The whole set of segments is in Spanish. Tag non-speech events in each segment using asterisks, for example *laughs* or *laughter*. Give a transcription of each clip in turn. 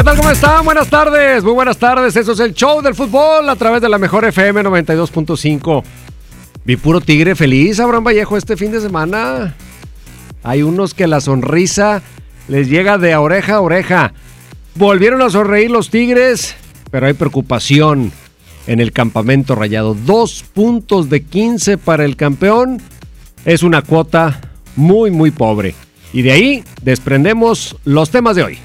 ¿Qué tal? ¿Cómo están? Buenas tardes, muy buenas tardes. Eso es el show del fútbol a través de la mejor FM 92.5. Vi puro tigre feliz, Abraham Vallejo, este fin de semana. Hay unos que la sonrisa les llega de oreja a oreja. Volvieron a sonreír los tigres, pero hay preocupación en el campamento rayado. Dos puntos de 15 para el campeón es una cuota muy, muy pobre. Y de ahí desprendemos los temas de hoy.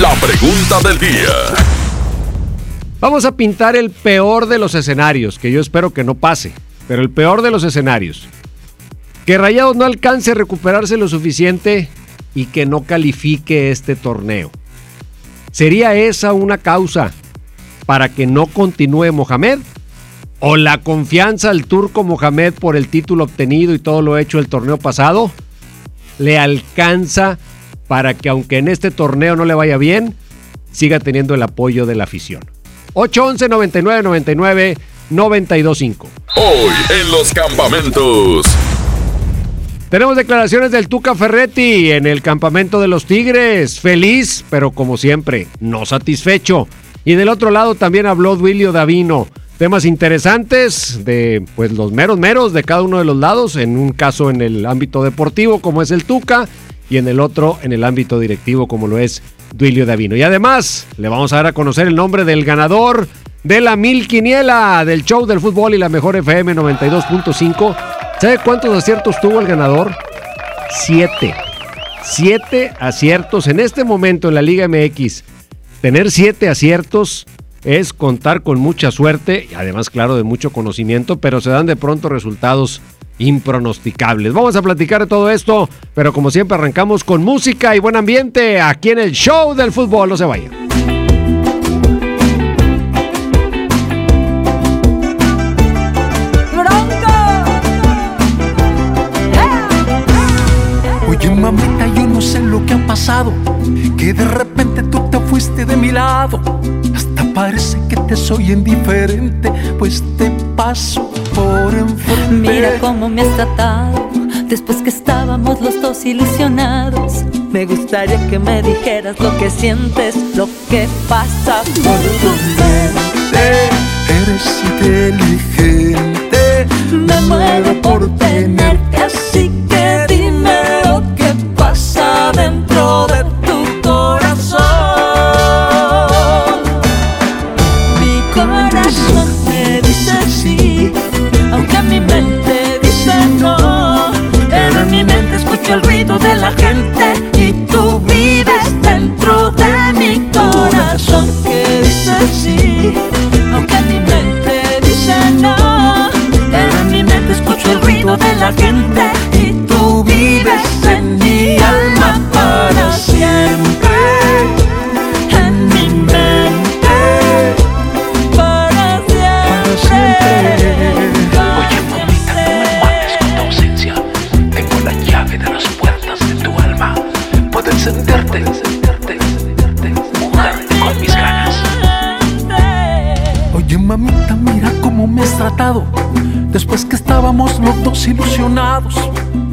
La pregunta del día. Vamos a pintar el peor de los escenarios, que yo espero que no pase, pero el peor de los escenarios. Que Rayados no alcance a recuperarse lo suficiente y que no califique este torneo. ¿Sería esa una causa para que no continúe Mohamed? ¿O la confianza al turco Mohamed por el título obtenido y todo lo hecho el torneo pasado? ¿Le alcanza para que aunque en este torneo no le vaya bien, siga teniendo el apoyo de la afición? 811 99 99 925. Hoy en los campamentos. Tenemos declaraciones del Tuca Ferretti en el campamento de los Tigres. Feliz, pero como siempre, no satisfecho. Y del otro lado también habló Duilio Davino. Temas interesantes de pues los meros meros de cada uno de los lados. En un caso en el ámbito deportivo, como es el Tuca, y en el otro en el ámbito directivo, como lo es Duilio Davino. Y además, le vamos a dar a conocer el nombre del ganador de la Mil Quiniela del show del fútbol y la mejor FM 92.5. ¿Sabe cuántos aciertos tuvo el ganador? Siete. Siete aciertos en este momento en la Liga MX. Tener siete aciertos es contar con mucha suerte y además, claro, de mucho conocimiento, pero se dan de pronto resultados impronosticables. Vamos a platicar de todo esto, pero como siempre arrancamos con música y buen ambiente aquí en el show del fútbol. No se vayan. Oye mamita, yo no sé lo que ha pasado, que de repente tú te fuiste de mi lado. Hasta parece que te soy indiferente, pues te paso por enfrente. Mira cómo me has tratado después que estábamos los dos ilusionados. Me gustaría que me dijeras lo que sientes, lo que pasa por tu mente. Eres inteligente, Me muero por tenerte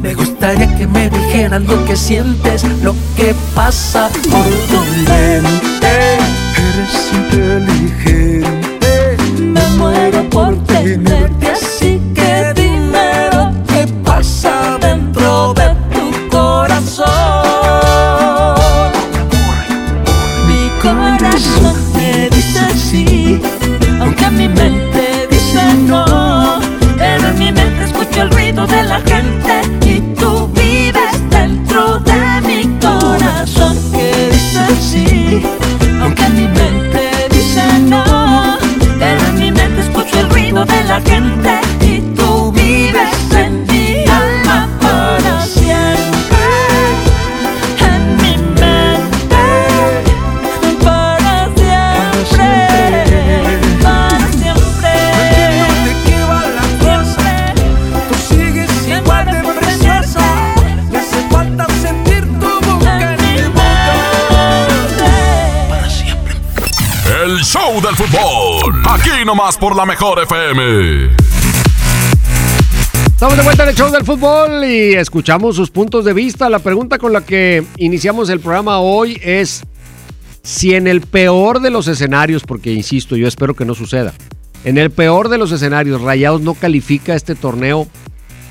Me gustaría que me dijeras lo que sientes Lo que pasa por tu mente. Eres inteligente. Me muero por tenerte Por la mejor FM. Estamos de vuelta en el show del fútbol y escuchamos sus puntos de vista. La pregunta con la que iniciamos el programa hoy es si en el peor de los escenarios, porque insisto, yo espero que no suceda, en el peor de los escenarios, Rayados no califica este torneo.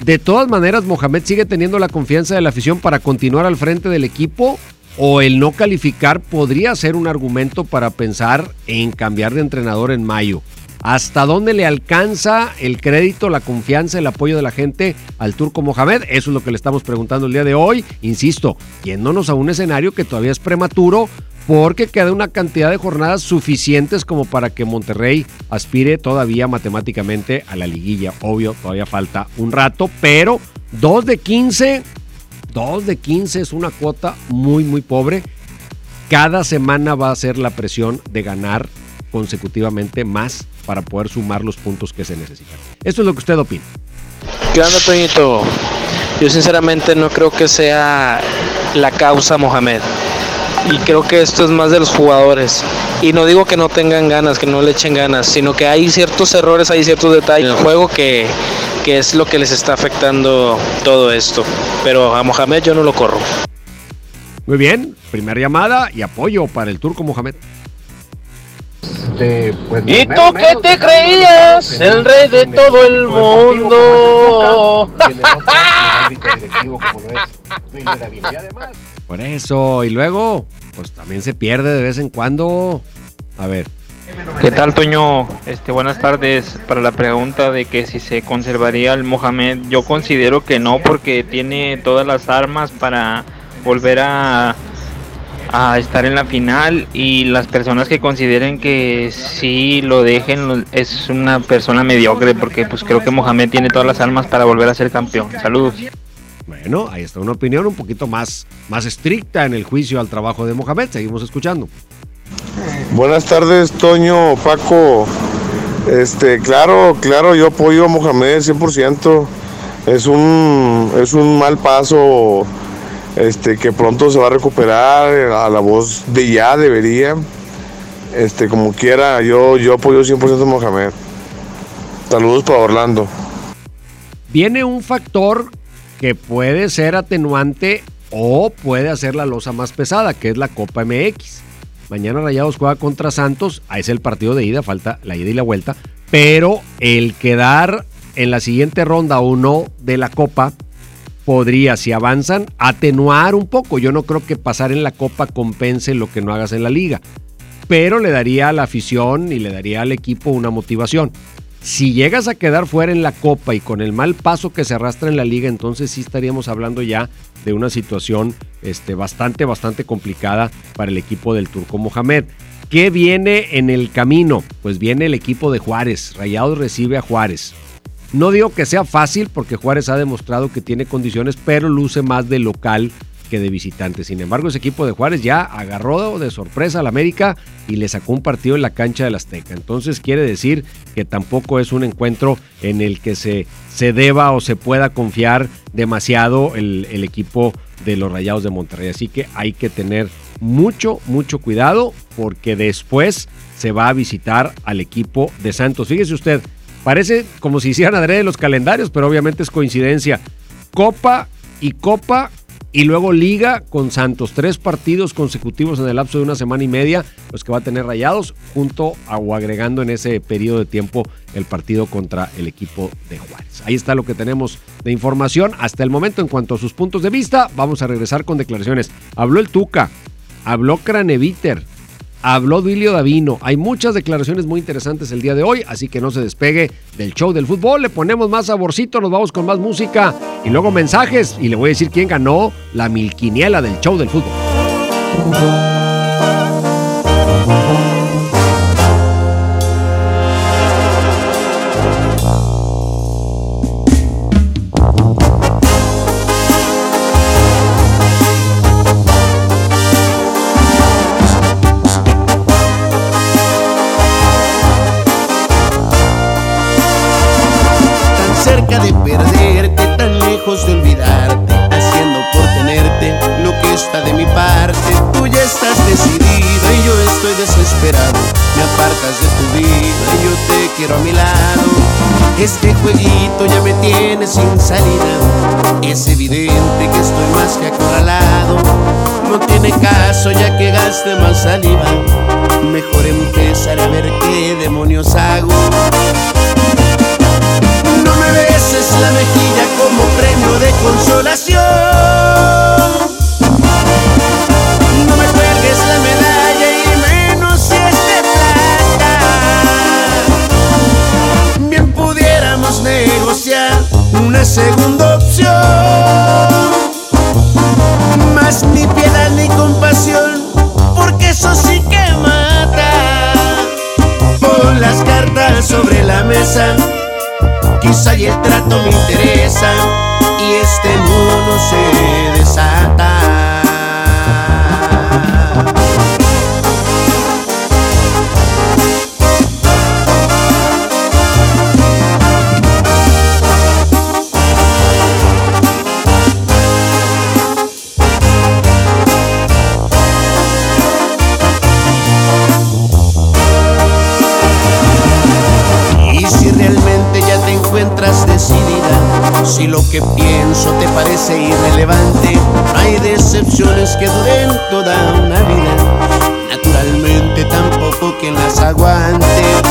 De todas maneras, Mohamed sigue teniendo la confianza de la afición para continuar al frente del equipo o el no calificar podría ser un argumento para pensar en cambiar de entrenador en mayo. ¿Hasta dónde le alcanza el crédito, la confianza, el apoyo de la gente al turco Mohamed? Eso es lo que le estamos preguntando el día de hoy. Insisto, yéndonos a un escenario que todavía es prematuro porque queda una cantidad de jornadas suficientes como para que Monterrey aspire todavía matemáticamente a la liguilla. Obvio, todavía falta un rato, pero 2 de 15, 2 de 15 es una cuota muy, muy pobre. Cada semana va a ser la presión de ganar consecutivamente más para poder sumar los puntos que se necesitan. Esto es lo que usted opina. ¿Qué onda, Toñito? Yo sinceramente no creo que sea la causa Mohamed. Y creo que esto es más de los jugadores. Y no digo que no tengan ganas, que no le echen ganas, sino que hay ciertos errores, hay ciertos detalles en el juego que, que es lo que les está afectando todo esto. Pero a Mohamed yo no lo corro. Muy bien, primera llamada y apoyo para el turco Mohamed. ¿Y tú qué te creías? El rey de todo el mundo. *laughs* Por eso, y luego, pues también se pierde de vez en cuando. A ver, ¿Qué tal, Toño? Este, buenas tardes. Para la pregunta de que si se conservaría el Mohamed, yo considero que no, porque tiene todas las armas para volver a, a estar en la final y las personas que consideren que sí lo dejen es una persona mediocre, porque pues creo que Mohamed tiene todas las armas para volver a ser campeón. Saludos. bueno, ahí está una opinión un poquito más, más estricta en el juicio al trabajo de Mohamed. Seguimos escuchando. Buenas tardes, Toño, Paco. Este, claro, claro, yo apoyo a Mohamed 100%. Es un, es un mal paso este, que pronto se va a recuperar a la voz de ya debería. Este, como quiera, yo, yo apoyo 100% a Mohamed. Saludos para Orlando. Viene un factor que puede ser atenuante o puede hacer la losa más pesada, que es la Copa MX. Mañana Rayados juega contra Santos, ahí es el partido de ida, falta la ida y la vuelta, pero el quedar en la siguiente ronda o no de la Copa podría, si avanzan, atenuar un poco. Yo no creo que pasar en la Copa compense lo que no hagas en la liga, pero le daría a la afición y le daría al equipo una motivación. Si llegas a quedar fuera en la Copa y con el mal paso que se arrastra en la liga, entonces sí estaríamos hablando ya de una situación este, bastante, bastante complicada para el equipo del Turco Mohamed. ¿Qué viene en el camino? Pues viene el equipo de Juárez. Rayados recibe a Juárez. No digo que sea fácil porque Juárez ha demostrado que tiene condiciones, pero luce más de local que de visitante. Sin embargo, ese equipo de Juárez ya agarró de sorpresa al América y le sacó un partido en la cancha del Azteca. Entonces quiere decir que tampoco es un encuentro en el que se, se deba o se pueda confiar demasiado el, el equipo de los Rayados de Monterrey. Así que hay que tener mucho, mucho cuidado porque después se va a visitar al equipo de Santos. Fíjese usted, parece como si hicieran adrede los calendarios, pero obviamente es coincidencia. Copa y Copa y luego Liga con Santos. Tres partidos consecutivos en el lapso de una semana y media, los que va a tener rayados, junto a, o agregando en ese periodo de tiempo el partido contra el equipo de Juárez. Ahí está lo que tenemos de información hasta el momento en cuanto a sus puntos de vista. Vamos a regresar con declaraciones. Habló el Tuca, habló Craneviter, habló Duilio Davino. Hay muchas declaraciones muy interesantes el día de hoy, así que no se despegue del show del fútbol. Le ponemos más saborcito, nos vamos con más música y luego mensajes. Y le voy a decir quién ganó la milquiniela del show del fútbol. Que pienso te parece irrelevante, hay decepciones que duren toda una vida. Naturalmente tampoco quien las aguante.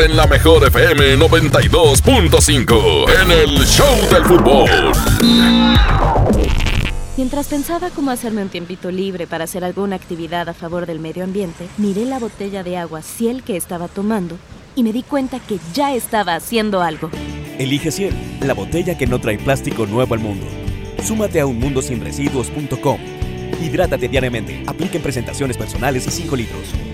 En la mejor FM 92.5 en el Show del Fútbol. Mientras pensaba cómo hacerme un tiempito libre para hacer alguna actividad a favor del medio ambiente, miré la botella de agua Ciel que estaba tomando y me di cuenta que ya estaba haciendo algo. Elige Ciel, la botella que no trae plástico nuevo al mundo. Súmate a unmundosinresiduos.com. Hidrátate diariamente. Apliquen presentaciones personales y 5 litros.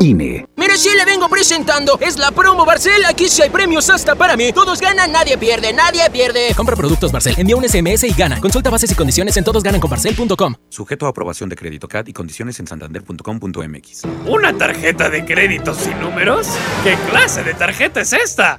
INE. Mire, sí le vengo presentando. Es la promo Barcel. Aquí sí hay premios hasta para mí. Todos ganan, nadie pierde, nadie pierde. Compra productos Barcel, envía un SMS y gana. Consulta bases y condiciones en todosgananconbarcel.com. Sujeto a aprobación de crédito CAT y condiciones en santander.com.mx. ¿Una tarjeta de crédito sin números? ¿Qué clase de tarjeta es esta?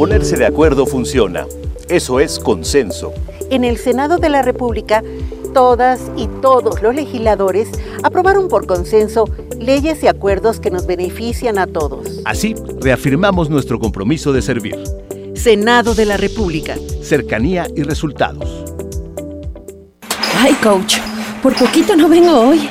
Ponerse de acuerdo funciona. Eso es consenso. En el Senado de la República, todas y todos los legisladores aprobaron por consenso leyes y acuerdos que nos benefician a todos. Así, reafirmamos nuestro compromiso de servir. Senado de la República. Cercanía y resultados. Ay, coach, por poquito no vengo hoy.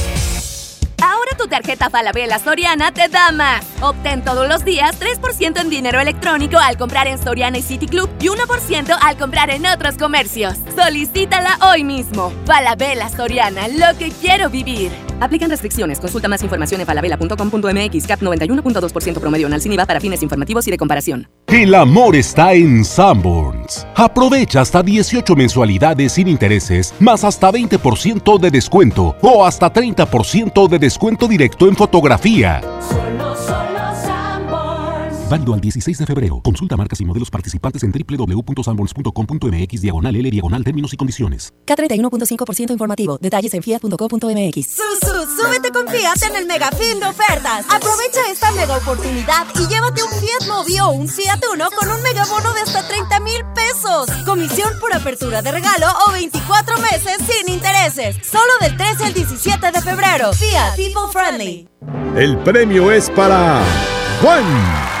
Ahora tu tarjeta Falabella Soriana te da más. Obtén todos los días 3% en dinero electrónico al comprar en Soriana y City Club y 1% al comprar en otros comercios. Solicítala hoy mismo. Falabella Soriana, lo que quiero vivir. Aplican restricciones. Consulta más información en falabella.com.mx. CAP 91.2% promedio en Alciniva para fines informativos y de comparación. El amor está en Sanborns. Aprovecha hasta 18 mensualidades sin intereses, más hasta 20% de descuento o hasta 30% de descuento directo en fotografía. Válido al 16 de febrero. Consulta marcas y modelos participantes en www.sanborns.com.mx diagonal L diagonal términos y condiciones. K31.5% informativo. Detalles en fiat.com.mx. Susu, súbete con Fiat en el mega fin de ofertas. Aprovecha esta mega oportunidad y llévate un Fiat Mobi o un Fiat Uno con un mega bono de hasta 30 mil pesos. Comisión por apertura de regalo o 24 meses sin intereses. Solo del 13 al 17 de febrero. Fiat People Friendly. El premio es para Juan.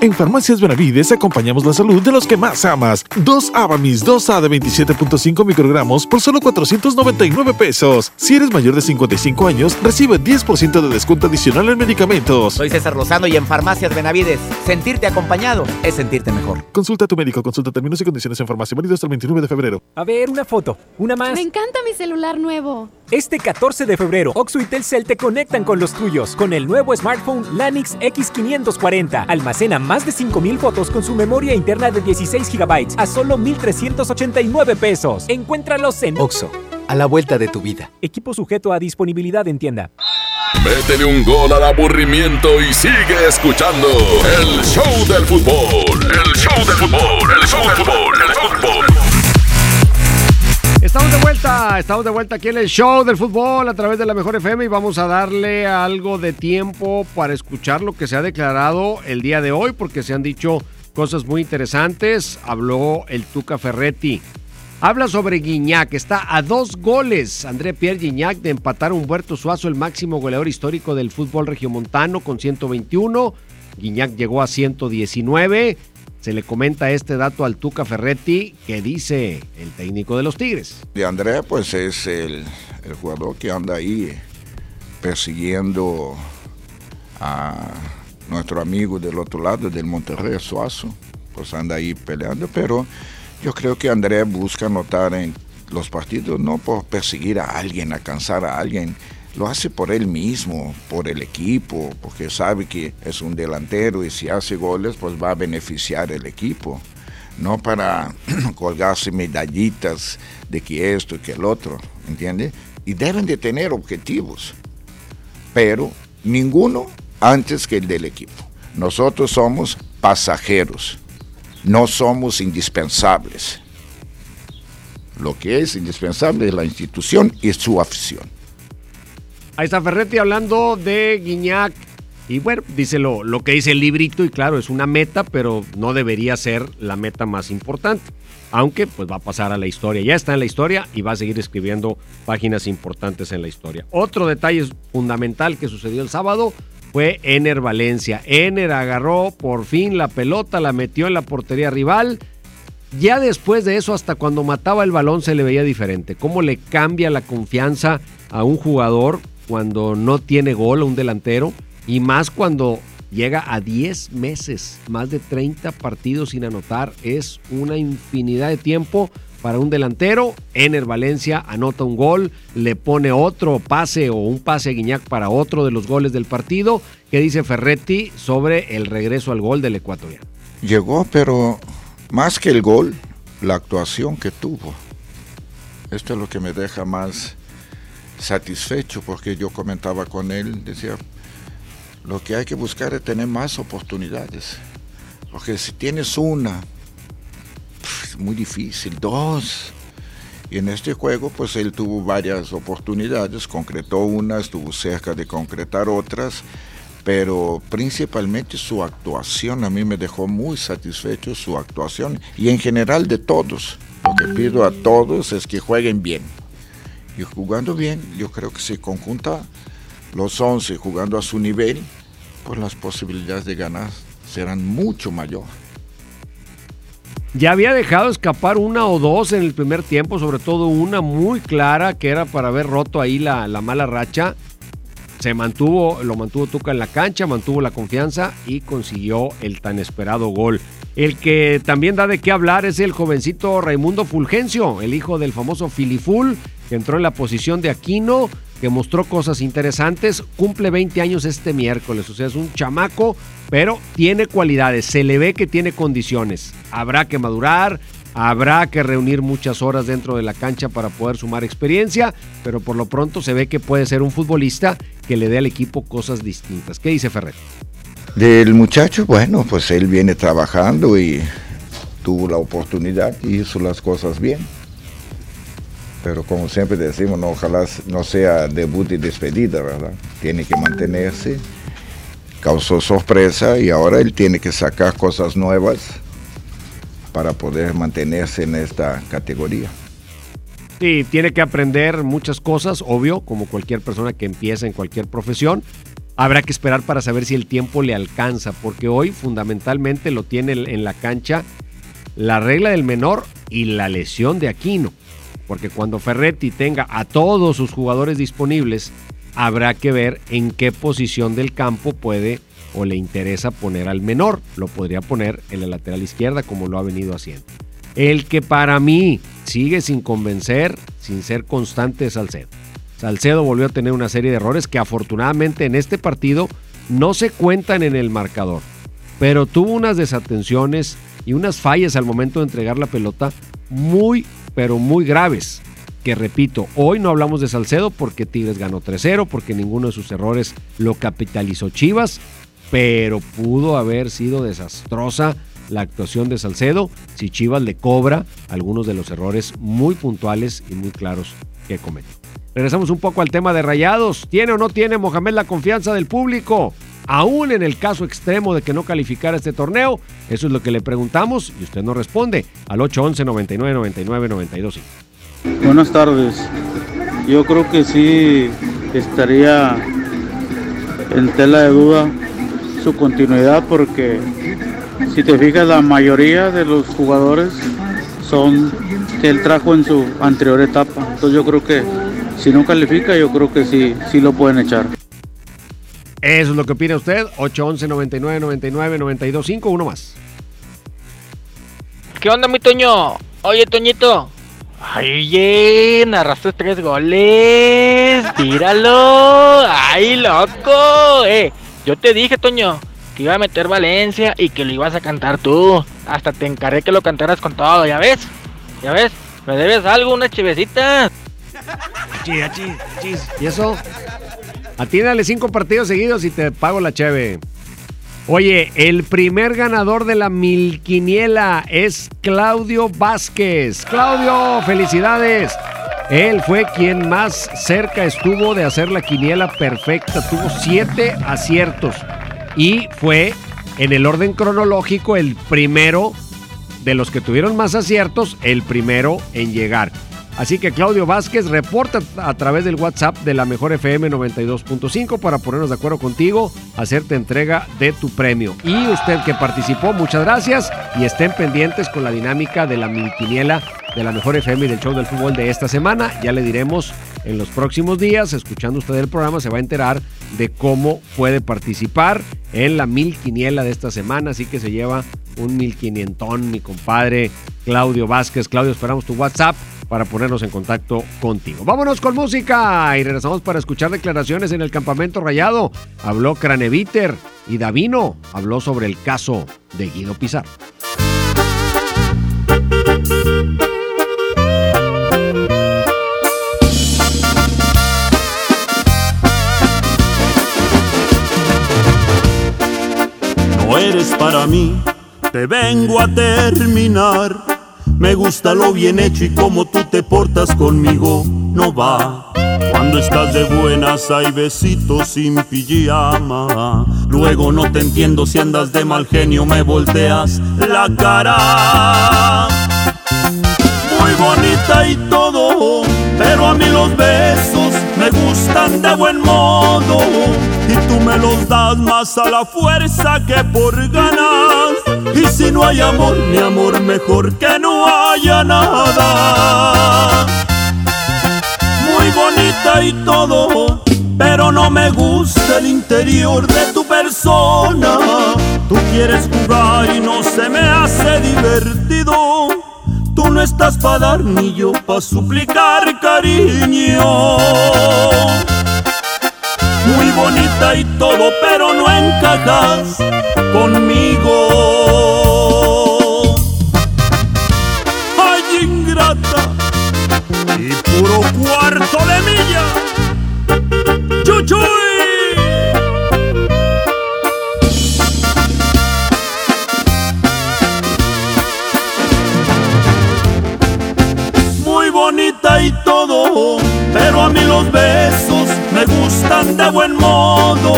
En Farmacias Benavides acompañamos la salud de los que más amas. Dos Avamis 2A de 27.5 microgramos por solo 499 pesos. Si eres mayor de 55 años, recibe 10% de descuento adicional en medicamentos. Soy César Lozano y en Farmacias Benavides, sentirte acompañado es sentirte mejor. Consulta a tu médico, consulta términos y condiciones en farmacia válido hasta el 29 de febrero. A ver, una foto, una más. Me encanta mi celular nuevo. Este 14 de febrero, Oxo y Telcel te conectan con los tuyos con el nuevo smartphone Lanix X540. Almacena más de 5000 fotos con su memoria interna de 16 GB a solo 1389 pesos. Encuéntralos en Oxo, a la vuelta de tu vida. Equipo sujeto a disponibilidad en tienda. Métele un gol al aburrimiento y sigue escuchando el show del fútbol. El show del fútbol, el show del fútbol, el fútbol. Estamos de vuelta, estamos de vuelta aquí en el show del fútbol a través de la Mejor FM y vamos a darle algo de tiempo para escuchar lo que se ha declarado el día de hoy porque se han dicho cosas muy interesantes. Habló el Tuca Ferretti. Habla sobre Guiñac, está a dos goles André Pierre Guiñac de empatar a Humberto Suazo, el máximo goleador histórico del fútbol regiomontano con 121. Guiñac llegó a 119. Se le comenta este dato al Tuca Ferretti que dice el técnico de los Tigres. De André, pues es el, jugador que anda ahí persiguiendo a nuestro amigo del otro lado, del Monterrey, Suazo. Pues anda ahí peleando, pero yo creo que André busca anotar en los partidos no por perseguir a alguien, alcanzar a alguien, lo hace por él mismo, por el equipo, porque sabe que es un delantero y si hace goles pues va a beneficiar el equipo, no para *clears throat* colgarse medallitas de que esto y que el otro, ¿entiende? Y deben de tener objetivos, pero ninguno antes que el del equipo. Nosotros somos pasajeros, no somos indispensables. Lo que es indispensable es la institución y su afición. Ahí está Ferretti hablando de Guiñac. Y bueno, dice lo, lo, que dice el librito y claro, es una meta, pero no debería ser la meta más importante. Aunque pues va a pasar a la historia. Ya está en la historia y va a seguir escribiendo páginas importantes en la historia. Otro detalle fundamental que sucedió el sábado fue Ener Valencia. Ener agarró por fin la pelota, la metió en la portería rival Ya después de eso, hasta cuando mataba el balón se le veía diferente. Cómo le cambia la confianza a un jugador cuando no tiene gol un delantero y más cuando llega a 10 meses, más de 30 partidos sin anotar. Es una infinidad de tiempo para un delantero. Ener Valencia anota un gol, le pone otro pase o un pase a Guiñac para otro de los goles del partido. ¿Qué dice Ferretti sobre el regreso al gol del ecuatoriano? Llegó, pero más que el gol, la actuación que tuvo. Esto es lo que me deja más satisfecho porque yo comentaba con él, decía, lo que hay que buscar es tener más oportunidades. Porque si tienes una, es muy difícil, dos. Y en este juego, pues él tuvo varias oportunidades, concretó una, estuvo cerca de concretar otras, pero principalmente su actuación a mí me dejó muy satisfecho, su actuación, y en general de todos. Lo que pido a todos es que jueguen bien. Y jugando bien, yo creo que si conjunta los 11 jugando a su nivel, pues las posibilidades de ganar serán mucho mayores. Ya había dejado escapar una o dos en el primer tiempo, sobre todo una muy clara que era para haber roto ahí la, la mala racha. Se mantuvo, lo mantuvo Tuca en la cancha, mantuvo la confianza y consiguió el tan esperado gol. El que también da de qué hablar es el jovencito Raimundo Fulgencio, el hijo del famoso Filiful, que entró en la posición de Aquino, que mostró cosas interesantes. Cumple 20 años este miércoles, o sea, es un chamaco, pero tiene cualidades, se le ve que tiene condiciones. Habrá que madurar, habrá que reunir muchas horas dentro de la cancha para poder sumar experiencia, pero por lo pronto se ve que puede ser un futbolista que le dé al equipo cosas distintas. ¿Qué dice Ferrer? Del muchacho, bueno, pues él viene trabajando y tuvo la oportunidad y hizo las cosas bien. Pero como siempre decimos, no, ojalá no sea debut y despedida, ¿verdad? Tiene que mantenerse. Causó sorpresa y ahora él tiene que sacar cosas nuevas para poder mantenerse en esta categoría. Sí, tiene que aprender muchas cosas, obvio, como cualquier persona que empieza en cualquier profesión, Habrá que esperar para saber si el tiempo le alcanza, porque hoy fundamentalmente lo tiene en la cancha la regla del menor y la lesión de Aquino. Porque cuando Ferretti tenga a todos sus jugadores disponibles, habrá que ver en qué posición del campo puede o le interesa poner al menor. Lo podría poner en la lateral izquierda como lo ha venido haciendo. El que para mí sigue sin convencer, sin ser constante es Salcedo. Salcedo volvió a tener una serie de errores que afortunadamente en este partido no se cuentan en el marcador, pero tuvo unas desatenciones y unas fallas al momento de entregar la pelota muy, pero muy graves. Que repito, hoy no hablamos de Salcedo porque Tigres ganó 3-0, porque ninguno de sus errores lo capitalizó Chivas, pero pudo haber sido desastrosa la actuación de Salcedo si Chivas le cobra algunos de los errores muy puntuales y muy claros que cometió. Regresamos un poco al tema de Rayados. ¿Tiene o no tiene Mohamed la confianza del público? Aún en el caso extremo de que no calificara este torneo, eso es lo que le preguntamos y usted nos responde al 811 99 99 92. Buenas tardes. Yo creo que sí estaría en tela de duda su continuidad porque si te fijas la mayoría de los jugadores son que él trajo en su anterior etapa. Entonces yo creo que si no califica, yo creo que sí, sí lo pueden echar. Eso es lo que opina usted. 811 99 99 925 uno más. ¿Qué onda, mi Toño? Oye, Toñito. Ay, narraste tres goles. Tíralo. Ay, loco. Eh, yo te dije, Toño, que iba a meter Valencia y que lo ibas a cantar tú. Hasta te encargué que lo cantaras con todo, ¿ya ves? ¿Ya ves? Me debes algo, una chivecita. ¿Y eso? Atínale cinco partidos seguidos y te pago la cheve. Oye, el primer ganador de la milquiniela es Claudio Vázquez. Claudio, felicidades. Él fue quien más cerca estuvo de hacer la quiniela perfecta. Tuvo siete aciertos. Y fue, en el orden cronológico, el primero de los que tuvieron más aciertos, el primero en llegar. Así que Claudio Vázquez reporta a través del WhatsApp de la Mejor FM 92.5 para ponernos de acuerdo contigo, hacerte entrega de tu premio. Y usted que participó, muchas gracias y estén pendientes con la dinámica de la milquiniela de la Mejor FM y del show del fútbol de esta semana. Ya le diremos en los próximos días, escuchando usted el programa, se va a enterar de cómo puede participar en la mil quiniela de esta semana. Así que se lleva un mil quinientón, mi compadre Claudio Vázquez. Claudio, esperamos tu WhatsApp para ponernos en contacto contigo. Vámonos con música y regresamos para escuchar declaraciones en el campamento rayado. Habló Craneviter y Davino habló sobre el caso de Guido Pizarro. Eres para mí, te vengo a terminar. Me gusta lo bien hecho y como tú te portas conmigo, no va. Cuando estás de buenas hay besitos sin pijama. Luego no te entiendo si andas de mal genio, me volteas la cara. Muy bonita y todo, pero a mí los besos me gustan de buen modo. Y tú me los das más a la fuerza que por ganas. Y si no hay amor, mi amor, mejor que no haya nada. Muy bonita y todo, pero no me gusta el interior de tu persona. Tú quieres jugar y no se me hace divertido. No estás para dar ni yo para suplicar cariño. Muy bonita y todo, pero no encajas conmigo. Ay, ingrata y puro cuarto de milla. Y todo, pero a mí los besos me gustan de buen modo.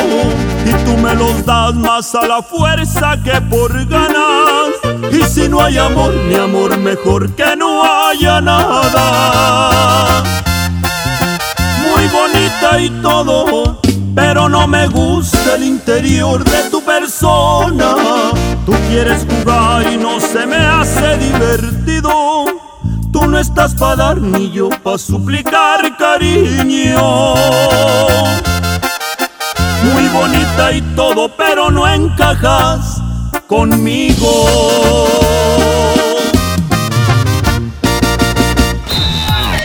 Y tú me los das más a la fuerza que por ganas. Y si no hay amor, mi amor, mejor que no haya nada. Muy bonita y todo, pero no me gusta el interior de tu persona. Tú quieres jugar y no se me hace divertido. No estás para dar ni yo para suplicar cariño. Muy bonita y todo, pero no encajas conmigo.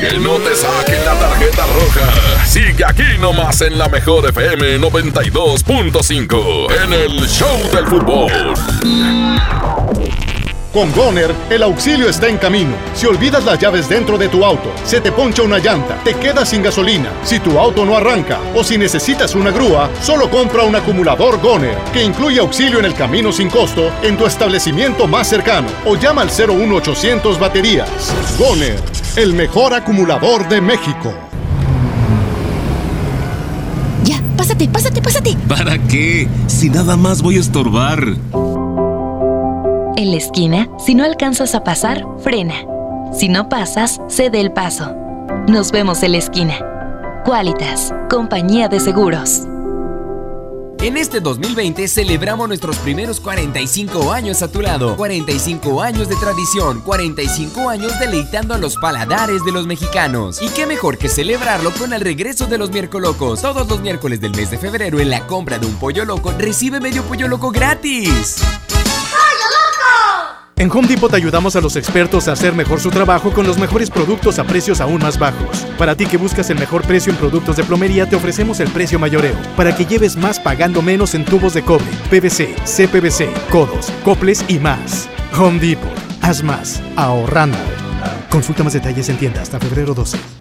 Que no te saquen la tarjeta roja. Sigue aquí nomás en la mejor FM 92.5 en el Show del Fútbol. Con Goner, el auxilio está en camino. Si olvidas las llaves dentro de tu auto, se te poncha una llanta, te quedas sin gasolina, si tu auto no arranca o si necesitas una grúa, solo compra un acumulador Goner, que incluye auxilio en el camino sin costo en tu establecimiento más cercano o llama al 01800 baterías. Goner, el mejor acumulador de México. Ya, pásate, pásate, pásate. ¿Para qué? Si nada más voy a estorbar. En la esquina, si no alcanzas a pasar, frena. Si no pasas, cede el paso. Nos vemos en la esquina. Qualitas, compañía de seguros. En este 2020 celebramos nuestros primeros 45 años a tu lado. 45 años de tradición, 45 años deleitando a los paladares de los mexicanos. Y qué mejor que celebrarlo con el regreso de los miércolocos. Todos los miércoles del mes de febrero en la compra de un pollo loco recibe medio pollo loco gratis. En Home Depot te ayudamos a los expertos a hacer mejor su trabajo con los mejores productos a precios aún más bajos. Para ti que buscas el mejor precio en productos de plomería, te ofrecemos el precio mayoreo, para que lleves más pagando menos en tubos de cobre, PVC, CPVC, codos, coples y más. Home Depot, haz más, ahorrando. Consulta más detalles en tienda hasta febrero 12.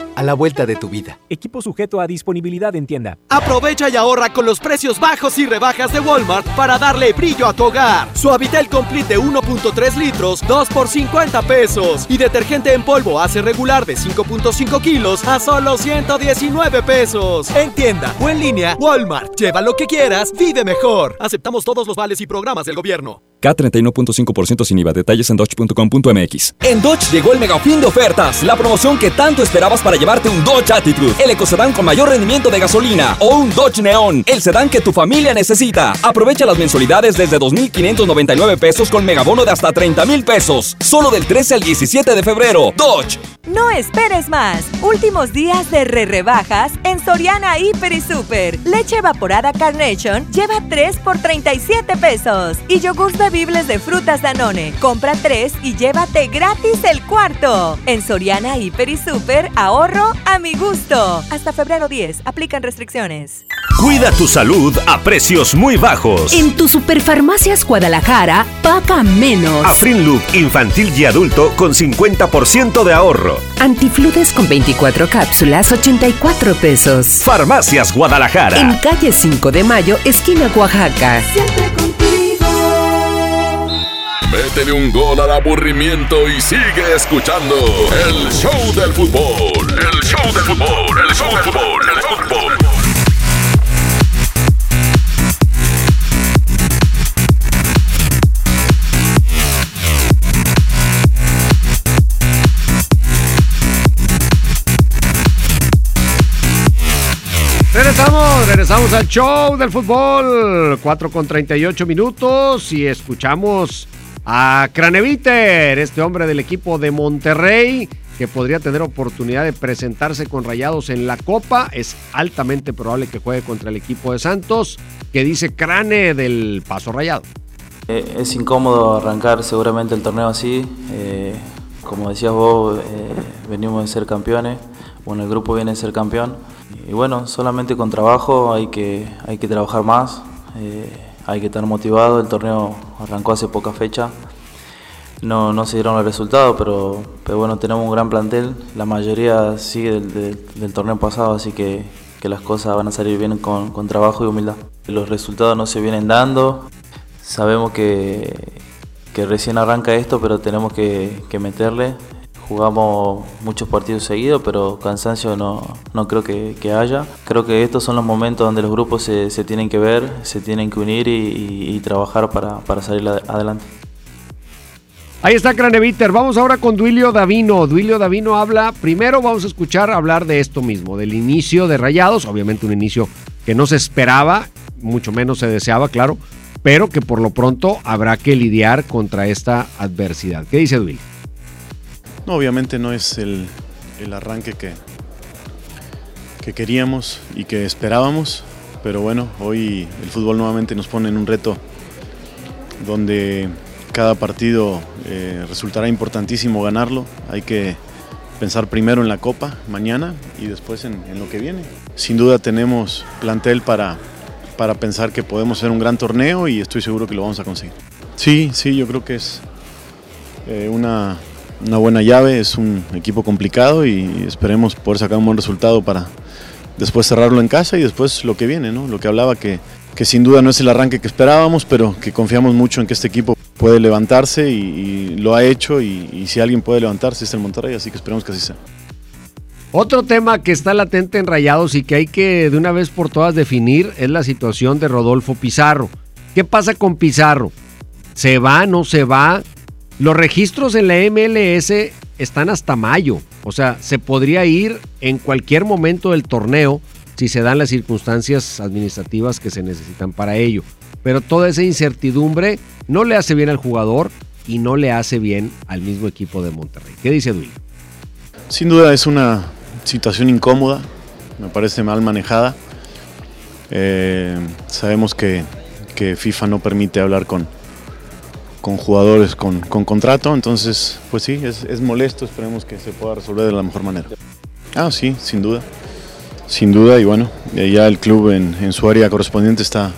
a la vuelta de tu vida. Equipo sujeto a disponibilidad en tienda. Aprovecha y ahorra con los precios bajos y rebajas de Walmart para darle brillo a tu hogar. Suavitel Complete de 1.3 litros, 2 por 50 pesos. Y detergente en polvo hace regular de 5.5 kilos a solo 119 pesos. En tienda o en línea, Walmart. Lleva lo que quieras, vive mejor. Aceptamos todos los vales y programas del gobierno. K31.5% sin IVA. Detalles en dodge.com.mx. En Dodge llegó el mega fin de ofertas. La promoción que tanto esperabas para llevarte un Dodge Attitude, el ecocedán con mayor rendimiento de gasolina. O un Dodge Neon, el sedán que tu familia necesita. Aprovecha las mensualidades desde 2.599 pesos con megabono de hasta 30.000 pesos. Solo del 13 al 17 de febrero. Dodge. No esperes más. Últimos días de re rebajas en Soriana Hiper y Super. Leche evaporada Carnation lleva 3 por 37 pesos. Y yogur bebibles de frutas Danone. Compra 3 y llévate gratis el cuarto. En Soriana Hiper y Super, ahorro a mi gusto. Hasta febrero 10. Aplican restricciones. Cuida tu salud a precios muy bajos. En tu Superfarmacias Guadalajara, paga menos. Afrinloop infantil y adulto con 50% de ahorro. Antifludes con 24 cápsulas, 84 pesos. Farmacias Guadalajara. En calle 5 de Mayo, esquina Oaxaca. Siempre contigo. Métele un gol al aburrimiento y sigue escuchando el show del fútbol. El show del fútbol, el show del fútbol, el fútbol. Regresamos, regresamos al show del fútbol. 4 con 38 minutos y escuchamos a Craneviter, este hombre del equipo de Monterrey que podría tener oportunidad de presentarse con Rayados en la Copa. Es altamente probable que juegue contra el equipo de Santos, que dice Crane del Paso Rayado. Eh, es incómodo arrancar seguramente el torneo así. Eh, como decías vos, eh, venimos de ser campeones. Bueno, el grupo viene de ser campeón. Y bueno, solamente con trabajo hay que, hay que trabajar más. Hay que estar motivado. El torneo arrancó hace poca fecha. No, no se dieron los resultados, pero, pero bueno, tenemos un gran plantel. La mayoría sigue del, torneo pasado, así que, que las cosas van a salir bien con, con trabajo y humildad. Los resultados no se vienen dando. Sabemos que, que recién arranca esto, pero tenemos que, que meterle. Jugamos muchos partidos seguidos, pero cansancio no, no creo que, haya. Creo que estos son los momentos donde los grupos se, se tienen que ver, se tienen que unir y, y- trabajar para, para salir ad- adelante. Ahí está Craneviter. Vamos ahora con Duilio Davino. Duilio Davino habla, primero vamos a escuchar hablar de esto mismo, del inicio de Rayados, obviamente un inicio que no se esperaba, mucho menos se deseaba, claro, pero que por lo pronto habrá que lidiar contra esta adversidad. ¿Qué dice Duilio? Obviamente no es el, el arranque que, que queríamos y que esperábamos, pero bueno, hoy el fútbol nuevamente nos pone en un reto donde cada partido eh, resultará importantísimo ganarlo. Hay que pensar primero en la Copa mañana y después en, en lo que viene. Sin duda tenemos plantel para, para pensar que podemos hacer un gran torneo y estoy seguro que lo vamos a conseguir. Sí, sí, yo creo que es eh, una, una buena llave, es un equipo complicado y esperemos poder sacar un buen resultado para, después cerrarlo en casa y después lo que viene, ¿no? Lo que hablaba que, que sin duda no es el arranque que esperábamos, pero que confiamos mucho en que este equipo puede levantarse y, lo ha hecho y, si alguien puede levantarse es el Monterrey, así que esperemos que así sea. Otro tema que está latente en Rayados y que hay que de una vez por todas definir es la situación de Rodolfo Pizarro. ¿Qué pasa con Pizarro? ¿Se va? ¿No se va? Los registros en la MLS están hasta mayo. O sea, se podría ir en cualquier momento del torneo si se dan las circunstancias administrativas que se necesitan para ello. Pero toda esa incertidumbre no le hace bien al jugador y no le hace bien al mismo equipo de Monterrey. ¿Qué dice Duilio? Sin duda es una situación incómoda, me parece mal manejada. Eh, sabemos que, FIFA no permite hablar con, con jugadores con, contrato, entonces pues sí, es, molesto, esperemos que se pueda resolver de la mejor manera. Ah, sí, sin duda, sin duda y bueno, ya el club en, su área correspondiente está,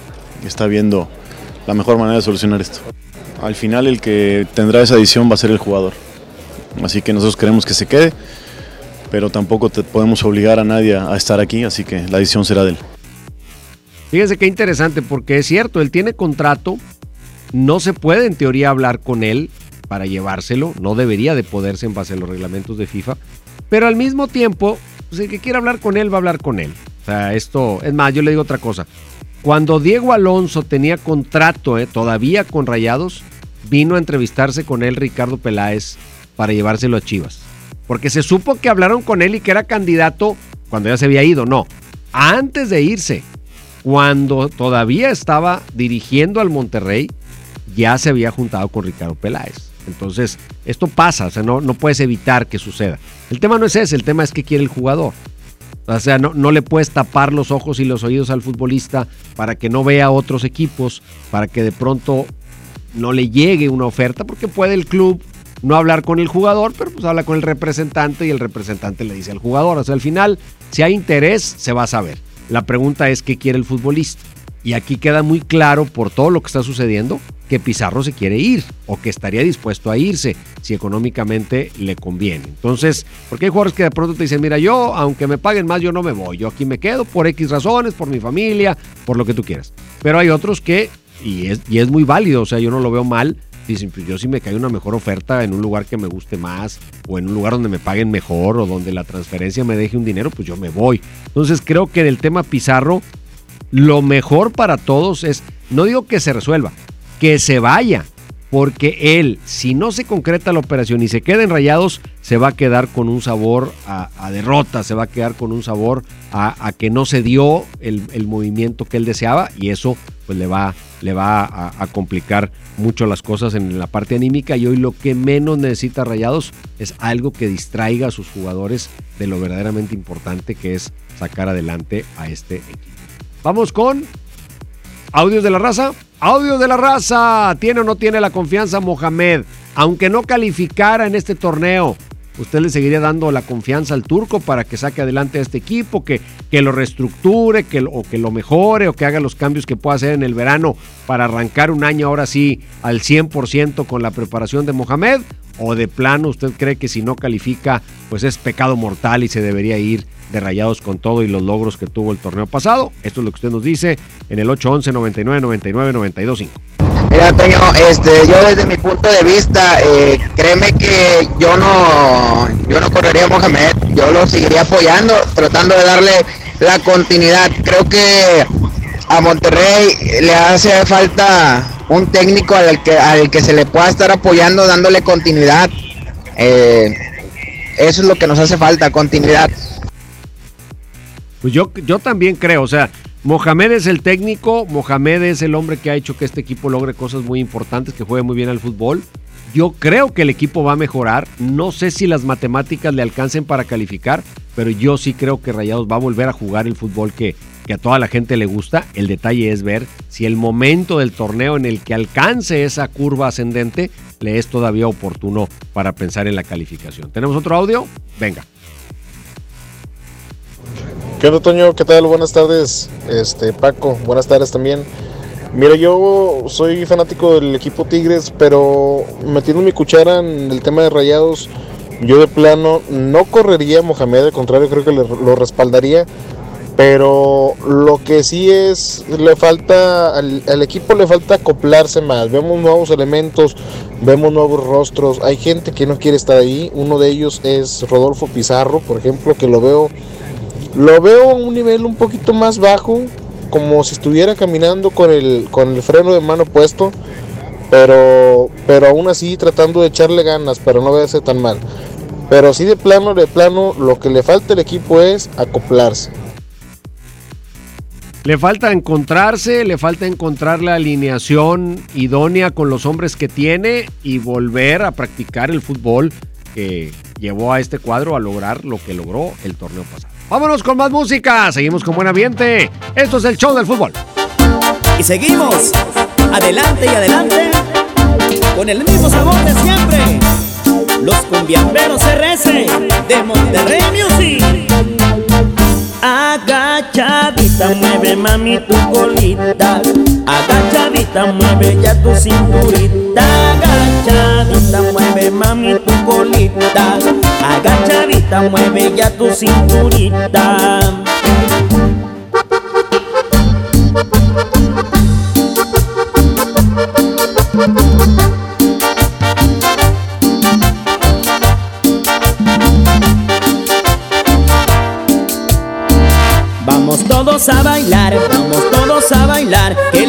está viendo la mejor manera de solucionar esto. Al final el que tendrá esa decisión va a ser el jugador, así que nosotros queremos que se quede pero tampoco podemos obligar a nadie a estar aquí, así que la decisión será de él. Fíjense qué interesante, porque es cierto, él tiene contrato, no se puede en teoría hablar con él para llevárselo, no debería de poderse en base a los reglamentos de FIFA, pero al mismo tiempo, pues el que quiera hablar con él va a hablar con él. O sea, esto, es más, yo le digo otra cosa. Cuando Diego Alonso tenía contrato eh, todavía con Rayados, vino a entrevistarse con él Ricardo Peláez para llevárselo a Chivas. Porque se supo que hablaron con él y que era candidato cuando ya se había ido. No, antes de irse, cuando todavía estaba dirigiendo al Monterrey, ya se había juntado con Ricardo Peláez. Entonces, esto pasa, o sea, no, no puedes evitar que suceda. El tema no es ese, el tema es que quiere el jugador. O sea, no, no le puedes tapar los ojos y los oídos al futbolista para que no vea otros equipos, para que de pronto no le llegue una oferta, porque puede el club no hablar con el jugador, pero pues habla con el representante y el representante le dice al jugador. O sea, al final, si hay interés, se va a saber. La pregunta es qué quiere el futbolista. Y aquí queda muy claro por todo lo que está sucediendo que Pizarro se quiere ir o que estaría dispuesto a irse si económicamente le conviene. Entonces, porque hay jugadores que de pronto te dicen, mira, yo, aunque me paguen más, yo no me voy, yo aquí me quedo por X razones, por mi familia, por lo que tú quieras. Pero hay otros que, y es, y es muy válido, o sea, yo no lo veo mal, dicen, pues yo si me cae una mejor oferta en un lugar que me guste más o en un lugar donde me paguen mejor o donde la transferencia me deje un dinero, pues yo me voy. Entonces creo que del tema Pizarro, lo mejor para todos es, no digo que se resuelva, que se vaya, porque él, si no se concreta la operación y se queda en rayados, se va a quedar con un sabor a, derrota, se va a quedar con un sabor a, que no se dio el, movimiento que él deseaba y eso pues le va, le va a, complicar mucho las cosas en la parte anímica y hoy lo que menos necesita Rayados es algo que distraiga a sus jugadores de lo verdaderamente importante que es sacar adelante a este equipo. Vamos con audios de la raza. Audios de la raza. ¿Tiene o no tiene la confianza Mohamed? Aunque no calificara en este torneo, usted le seguiría dando la confianza al turco para que saque adelante a este equipo, que, que lo reestructure, que, o que lo mejore, o que haga los cambios que pueda hacer en el verano para arrancar un año ahora sí al 100% con la preparación de Mohamed, o de plano usted cree que si no califica, pues es pecado mortal y se debería ir de rayados con todo y los logros que tuvo el torneo pasado. Esto es lo que usted nos dice en el 811 99 99 925. Mira, Toño, este, yo desde mi punto de vista, eh, créeme que yo no, yo no correría Mohamed, yo lo seguiría apoyando, tratando de darle la continuidad. Creo que a Monterrey le hace falta un técnico al que, al que se le pueda estar apoyando, dándole continuidad. Eh, eso es lo que nos hace falta, continuidad. Pues yo, yo también creo, o sea, Mohamed es el técnico, Mohamed es el hombre que ha hecho que este equipo logre cosas muy importantes, que juegue muy bien al fútbol. Yo creo que el equipo va a mejorar. No sé si las matemáticas le alcancen para calificar, pero yo sí creo que Rayados va a volver a jugar el fútbol que, que a toda la gente le gusta. El detalle es ver si el momento del torneo en el que alcance esa curva ascendente le es todavía oportuno para pensar en la calificación. ¿Tenemos otro audio? Venga. ¿Qué onda, Toño? ¿Qué tal? Buenas tardes. Este, Paco, buenas tardes también. Mira, yo soy fanático del equipo Tigres, pero metiendo mi cuchara en el tema de rayados, yo de plano no correría a Mohamed, al contrario, creo que lo respaldaría, Pero lo que sí es, le falta, al, al, equipo le falta acoplarse más. Vemos nuevos elementos, vemos nuevos rostros. Hay gente que no quiere estar ahí. Uno de ellos es Rodolfo Pizarro, por ejemplo, que lo veo, lo veo a un nivel un poquito más bajo, como si estuviera caminando con el, con el freno de mano puesto. Pero, pero aún así tratando de echarle ganas, pero no verse tan mal. Pero sí de plano, de plano, lo que le falta al equipo es acoplarse. Le falta encontrarse, le falta encontrar la alineación idónea con los hombres que tiene y volver a practicar el fútbol que llevó a este cuadro a lograr lo que logró el torneo pasado. Vámonos con más música, seguimos con buen ambiente. Esto es el show del fútbol. Y seguimos, adelante y adelante, con el mismo sabor de siempre. Los cumbiamberos RS de Monterrey Music. Agachadita, mueve mami tu colita. Agachadita, mueve ya tu cinturita. Agachadita, mueve mami tu colita. Agachadita, mueve ya tu cinturita. Vamos todos a bailar,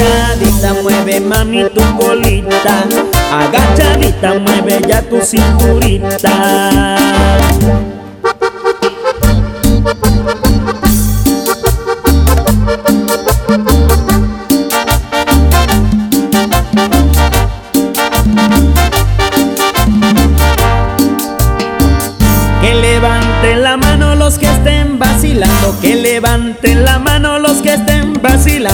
Agachadita, mueve mami tu colita. Agachadita, mueve ya tu cinturita.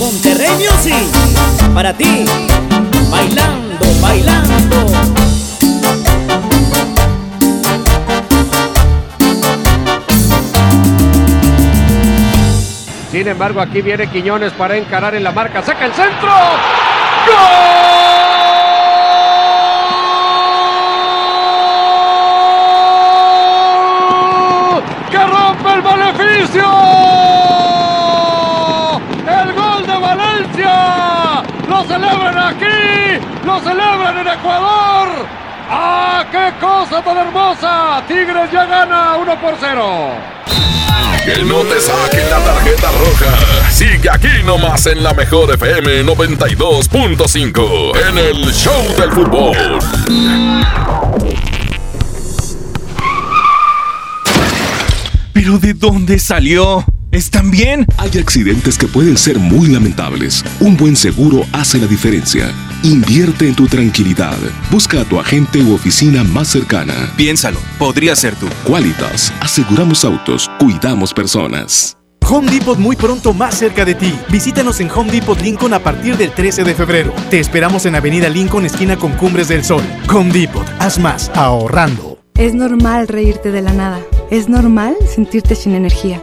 Monterrey Music para ti, bailando, bailando. Sin embargo, aquí viene Quiñones para encarar en la marca. ¡Saca el centro! ¡Gol! ¡Que rompe el maleficio! ¡El gol de Valencia! ¡Lo celebran aquí! ¡Lo celebran en Ecuador! ¡Ah, qué cosa tan hermosa! Tigres ya gana 1 por 0. Que no te saquen la tarjeta roja. Sigue aquí nomás en la mejor FM 92.5 en el Show del Fútbol. ¿Pero de dónde salió? ¿Están bien? Hay accidentes que pueden ser muy lamentables. Un buen seguro hace la diferencia. Invierte en tu tranquilidad. Busca a tu agente u oficina más cercana. Piénsalo, podría ser tú. Qualitas. Aseguramos autos, cuidamos personas. Home Depot muy pronto más cerca de ti. Visítanos en Home Depot Lincoln a partir del 13 de febrero. Te esperamos en Avenida Lincoln, esquina con Cumbres del Sol. Home Depot, haz más ahorrando. Es normal reírte de la nada. Es normal sentirte sin energía.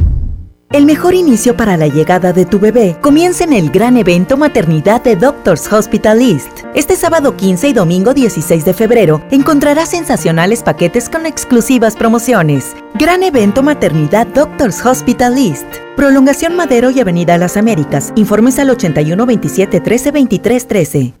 El mejor inicio para la llegada de tu bebé comienza en el gran evento Maternidad de Doctors Hospital East. Este sábado 15 y domingo 16 de febrero encontrarás sensacionales paquetes con exclusivas promociones. Gran evento Maternidad Doctors Hospital East. Prolongación Madero y Avenida Las Américas. Informes al 81 27 13 23 13.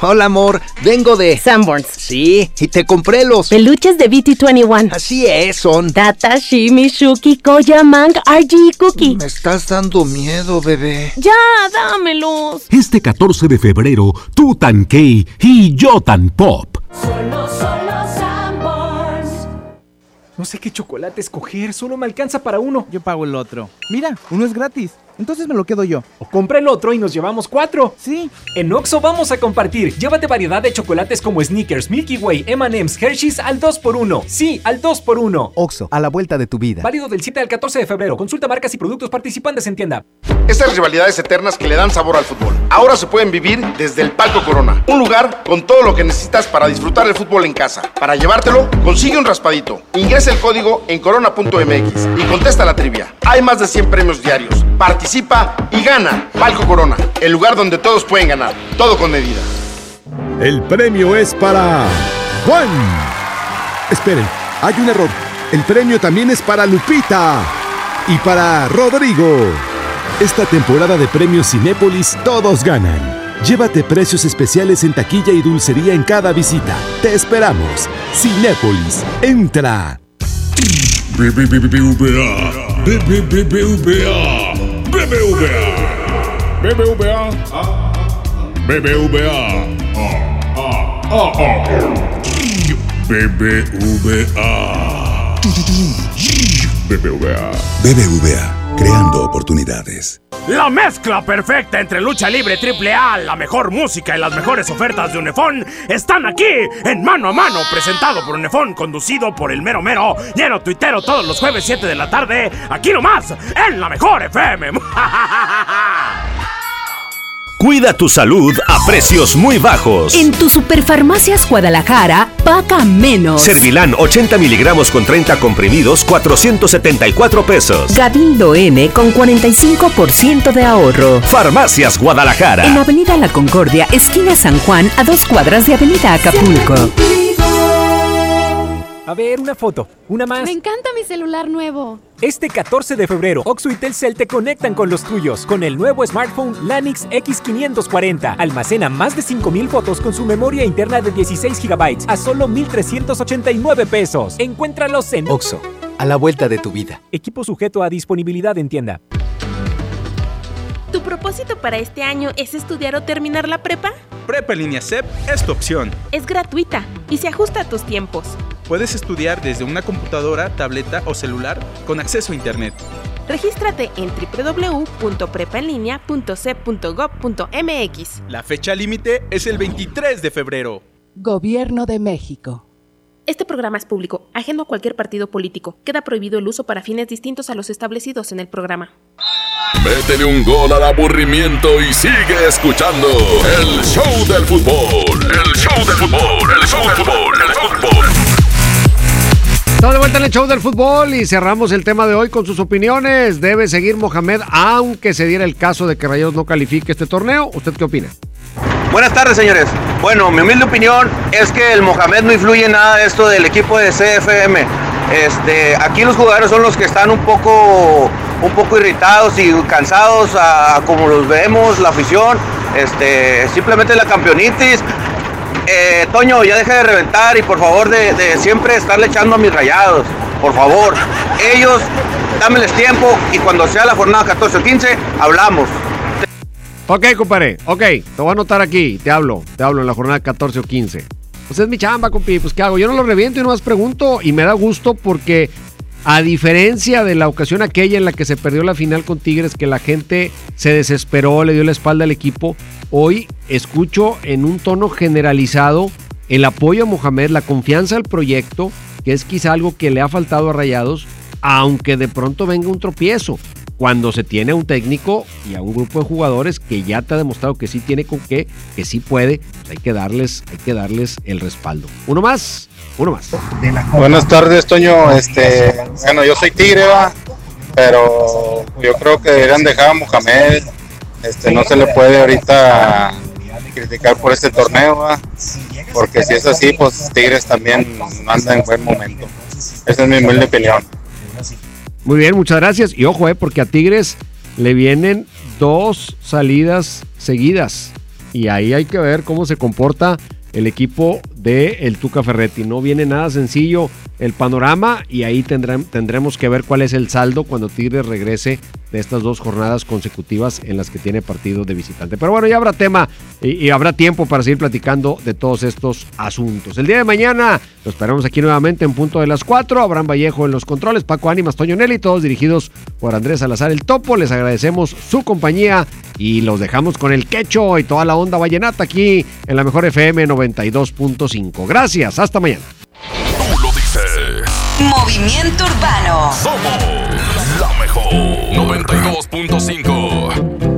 Hola amor, vengo de Sanborns. Sí, y te compré los peluches de BT21. Así es, son Tata, Shimi, Shuki, Koya, Mang, RG, Cookie. Me estás dando miedo, bebé. Ya, dámelos. Este 14 de febrero, tú tan Key y yo tan Pop. Solo, solo Sanborns. No sé qué chocolate escoger, solo me alcanza para uno. Yo pago el otro. Mira, uno es gratis. Entonces me lo quedo yo. O compra el otro y nos llevamos cuatro. Sí. En Oxo vamos a compartir. Llévate variedad de chocolates como Snickers, Milky Way, M&M's, Hershey's al 2x1. Sí, al 2x1. Oxo, a la vuelta de tu vida. Válido del 7 al 14 de febrero. Consulta marcas y productos participantes en tienda. Estas rivalidades eternas que le dan sabor al fútbol. Ahora se pueden vivir desde el Palco Corona. Un lugar con todo lo que necesitas para disfrutar el fútbol en casa. Para llevártelo, consigue un raspadito. Ingresa el código en corona.mx y contesta la trivia. Hay más de 100 premios diarios. Participa y gana. Palco Corona, el lugar donde todos pueden ganar. Todo con medida. El premio es para Juan. Esperen, hay un error. El premio también es para Lupita y para Rodrigo. Esta temporada de premios Cinépolis todos ganan. Llévate precios especiales en taquilla y dulcería en cada visita. Te esperamos. Cinépolis, entra. BBVA, BBVA, BBVA, BBVA, BBVA, BBVA, BBVA. BBVA, creando oportunidades. La mezcla perfecta entre lucha libre triple A, la mejor música y las mejores ofertas de Unefón están aquí en Mano a Mano, presentado por Unefón, conducido por el mero mero, lleno tuitero todos los jueves 7 de la tarde, aquí nomás, en la mejor FM. Cuida tu salud a precios muy bajos. En tu Superfarmacias Guadalajara, paga menos. Servilán 80 miligramos con 30 comprimidos, 474 pesos. Gabindo N con 45% de ahorro. Farmacias Guadalajara. En Avenida La Concordia, esquina San Juan, a dos cuadras de Avenida Acapulco. A ver, una foto, una más. Me encanta mi celular nuevo. Este 14 de febrero, Oxo y Telcel te conectan con los tuyos con el nuevo smartphone Lanix X540. Almacena más de 5000 fotos con su memoria interna de 16 GB a solo 1389 pesos. Encuéntralos en Oxo, a la vuelta de tu vida. Equipo sujeto a disponibilidad en tienda. ¿Tu propósito para este año es estudiar o terminar la prepa? Prepa línea CEP es tu opción. Es gratuita y se ajusta a tus tiempos. Puedes estudiar desde una computadora, tableta o celular con acceso a Internet. Regístrate en www.prepaenlinea.cep.gov.mx. La fecha límite es el 23 de febrero. Gobierno de México. Este programa es público, ajeno a cualquier partido político. Queda prohibido el uso para fines distintos a los establecidos en el programa. Métele un gol al aburrimiento y sigue escuchando el show del fútbol. El show del fútbol, el show del fútbol, el show del fútbol. Estamos de vuelta en el show del fútbol y cerramos el tema de hoy con sus opiniones. ¿Debe seguir Mohamed aunque se diera el caso de que Rayados no califique este torneo? ¿Usted qué opina? Buenas tardes, señores. Bueno, mi humilde opinión es que el Mohamed no influye en nada de esto del equipo de CFM. Este, aquí los jugadores son los que están un poco un poco irritados y cansados a como los vemos, la afición, este, simplemente la campeonitis. Eh, Toño, ya deja de reventar y por favor de, siempre estarle echando a mis rayados. Por favor, ellos, dámeles tiempo y cuando sea la jornada 14 o 15, hablamos. Ok, compadre, ok, te voy a anotar aquí, te hablo, te hablo en la jornada 14 o 15. Pues es mi chamba, compi, pues ¿qué hago? Yo no lo reviento y nomás pregunto y me da gusto porque a diferencia de la ocasión aquella en la que se perdió la final con Tigres, que la gente se desesperó, le dio la espalda al equipo, hoy escucho en un tono generalizado el apoyo a Mohamed, la confianza al proyecto, que es quizá algo que le ha faltado a Rayados, aunque de pronto venga un tropiezo. Cuando se tiene a un técnico y a un grupo de jugadores que ya te ha demostrado que sí tiene con qué, que sí puede, pues hay que darles, hay que darles el respaldo. Uno más, uno más. Buenas tardes, Toño. Este, bueno, yo soy Tigre, pero yo creo que deberían dejar a Mohamed. Este, no se le puede ahorita criticar por este torneo, porque si es así, pues Tigres también anda en buen momento. Esa es mi humilde opinión. Muy bien, muchas gracias. Y ojo, eh, porque a Tigres le vienen dos salidas seguidas. Y ahí hay que ver cómo se comporta el equipo de el Tuca Ferretti. No viene nada sencillo el panorama y ahí tendremos que ver cuál es el saldo cuando Tigres regrese de estas dos jornadas consecutivas en las que tiene partido de visitante. Pero bueno, ya habrá tema y, habrá tiempo para seguir platicando de todos estos asuntos. El día de mañana lo esperamos aquí nuevamente en punto de las 4. Abraham Vallejo en los controles, Paco Ánimas, Toño Nelly, todos dirigidos por Andrés Salazar el Topo. Les agradecemos su compañía y los dejamos con el quecho y toda la onda vallenata aquí en la mejor FM 92.5. Gracias, hasta mañana. Tú lo dices. Movimiento Urbano. Somos la mejor 92.5.